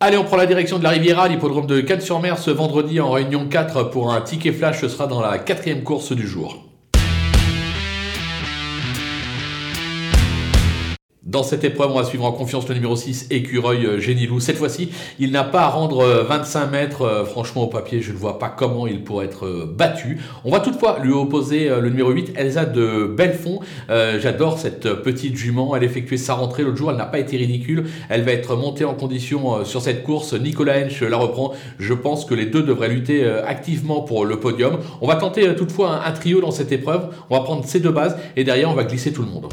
Allez, on prend la direction de la Riviera, l'hippodrome de Cannes-sur-Mer ce vendredi en réunion 4 pour un ticket flash. Ce sera dans la quatrième course du jour. Dans cette épreuve, on va suivre en confiance le numéro 6, Écureuil euh, Génilou. Cette fois-ci, il n'a pas à rendre 25 euh, mètres. Euh, franchement, au papier, je ne vois pas comment il pourrait être battu. On va toutefois lui opposer le numéro 8, Elsa de Belfond. J'adore cette petite jument. Elle effectuait sa rentrée l'autre jour. Elle n'a pas été ridicule. Elle va être montée en condition sur cette course. Nicolas Hench la reprend. Je pense que les deux devraient lutter activement pour le podium. On va tenter toutefois un, un trio dans cette épreuve. On va prendre ces deux bases et derrière, on va glisser tout le monde.